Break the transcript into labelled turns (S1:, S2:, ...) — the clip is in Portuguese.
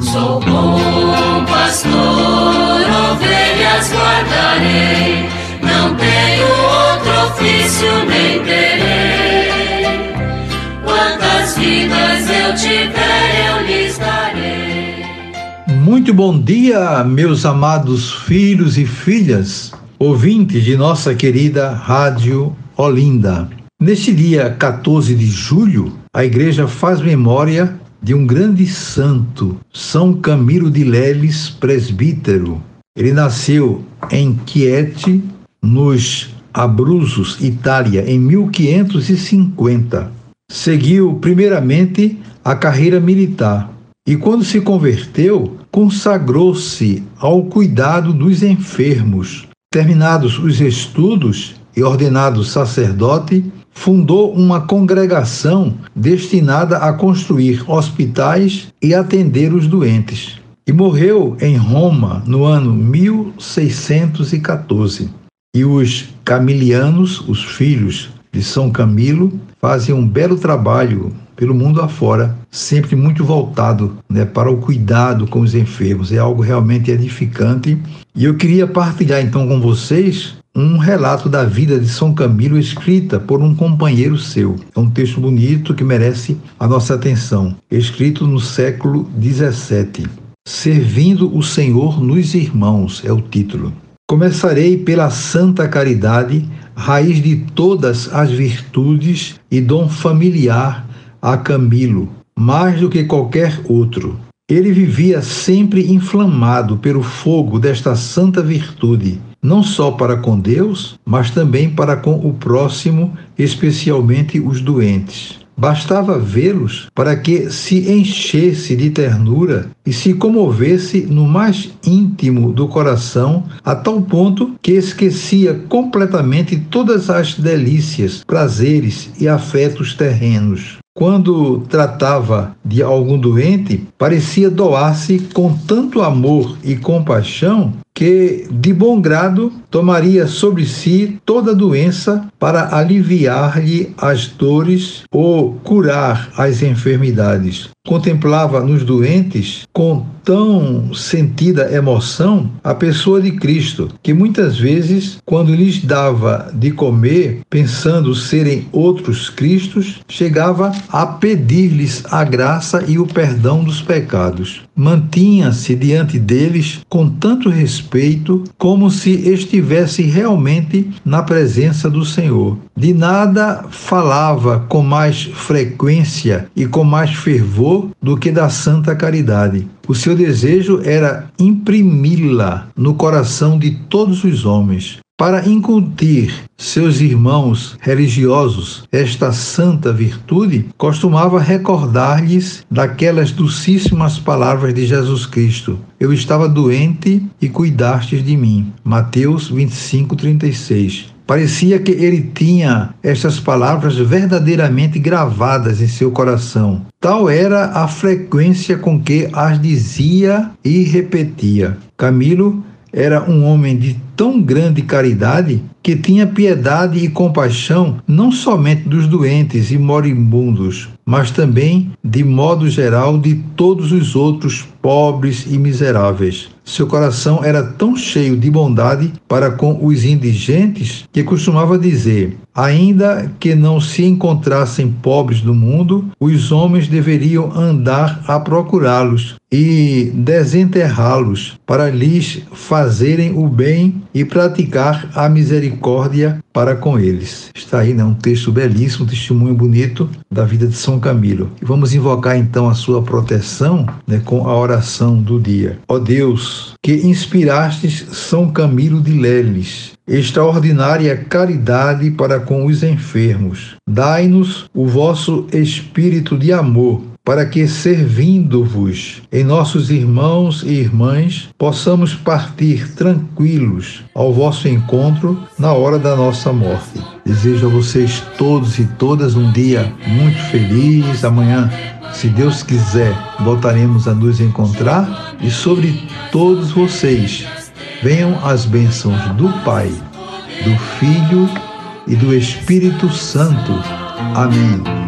S1: Sou bom pastor, ovelhas guardarei, não tenho outro ofício nem terei. Quantas vidas eu tiver, eu lhes darei.
S2: Muito bom dia, meus amados filhos e filhas, ouvintes de nossa querida Rádio Olinda. Neste dia 14 de julho, a igreja faz memória de um grande santo, São Camilo de Leles, presbítero. Ele nasceu em Chieti, nos Abruzos, Itália, em 1550. Seguiu primeiramente a carreira militar e, quando se converteu, consagrou-se ao cuidado dos enfermos. Terminados os estudos e ordenado sacerdote, fundou uma congregação destinada a construir hospitais e atender os doentes. E morreu em Roma no ano 1614. E os camilianos, os filhos de São Camilo, fazem um belo trabalho pelo mundo afora, sempre muito voltado né, para o cuidado com os enfermos. É algo realmente edificante. E eu queria partilhar então com vocês um relato da vida de São Camilo escrita por um companheiro seu. É um texto bonito que merece a nossa atenção. Escrito no século XVII. Servindo o Senhor nos irmãos é o título. Começarei pela santa caridade, raiz de todas as virtudes e dom familiar a Camilo, mais do que qualquer outro. Ele vivia sempre inflamado pelo fogo desta santa virtude não só para com Deus, mas também para com o próximo, especialmente os doentes. Bastava vê-los para que se enchesse de ternura e se comovesse no mais íntimo do coração, a tal ponto que esquecia completamente todas as delícias, prazeres e afetos terrenos. Quando tratava de algum doente, parecia doar-se com tanto amor e compaixão que, de bom grado, tomaria sobre si toda doença para aliviar-lhe as dores ou curar as enfermidades. Contemplava nos doentes com tão sentida emoção a pessoa de Cristo, que muitas vezes, quando lhes dava de comer, pensando serem outros Cristos, chegava a pedir-lhes a graça e o perdão dos pecados. Mantinha-se diante deles com tanto respeito como se estivesse realmente na presença do Senhor. De nada falava com mais frequência e com mais fervor do que da santa caridade. O seu desejo era imprimi-la no coração de todos os homens. Para incutir seus irmãos religiosos esta santa virtude, costumava recordar-lhes daquelas docíssimas palavras de Jesus Cristo: Eu estava doente e cuidastes de mim. Mateus 25, 36. Parecia que ele tinha estas palavras verdadeiramente gravadas em seu coração. Tal era a frequência com que as dizia e repetia. Camilo era um homem de tão grande caridade que tinha piedade e compaixão não somente dos doentes e moribundos, mas também, de modo geral, de todos os outros pobres e miseráveis. Seu coração era tão cheio de bondade para com os indigentes que costumava dizer: ainda que não se encontrassem pobres no mundo, os homens deveriam andar a procurá-los e desenterrá-los para lhes fazerem o bem e praticar a misericórdia para com eles. Está aí né, um texto belíssimo, um testemunho bonito da vida de São Camilo. E vamos invocar então a sua proteção né, com a oração do dia. Ó Deus, que inspirastes São Camilo de Leles, extraordinária caridade para com os enfermos. Dai-nos o vosso espírito de amor para que, servindo-vos em nossos irmãos e irmãs, possamos partir tranquilos ao vosso encontro na hora da nossa morte. Desejo a vocês todos e todas um dia muito feliz. Amanhã, se Deus quiser, voltaremos a nos encontrar e sobre todos vocês venham as bênçãos do Pai, do Filho e do Espírito Santo. Amém.